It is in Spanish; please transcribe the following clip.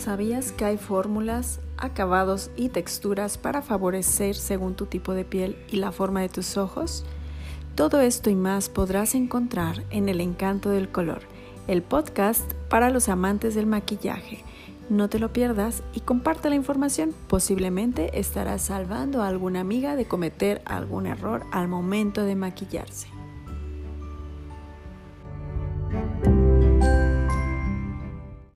¿Sabías que hay fórmulas, acabados y texturas para favorecer según tu tipo de piel y la forma de tus ojos? Todo esto y más podrás encontrar en El Encanto del Color, el podcast para los amantes del maquillaje. No te lo pierdas y comparte la información. Posiblemente estarás salvando a alguna amiga de cometer algún error al momento de maquillarse.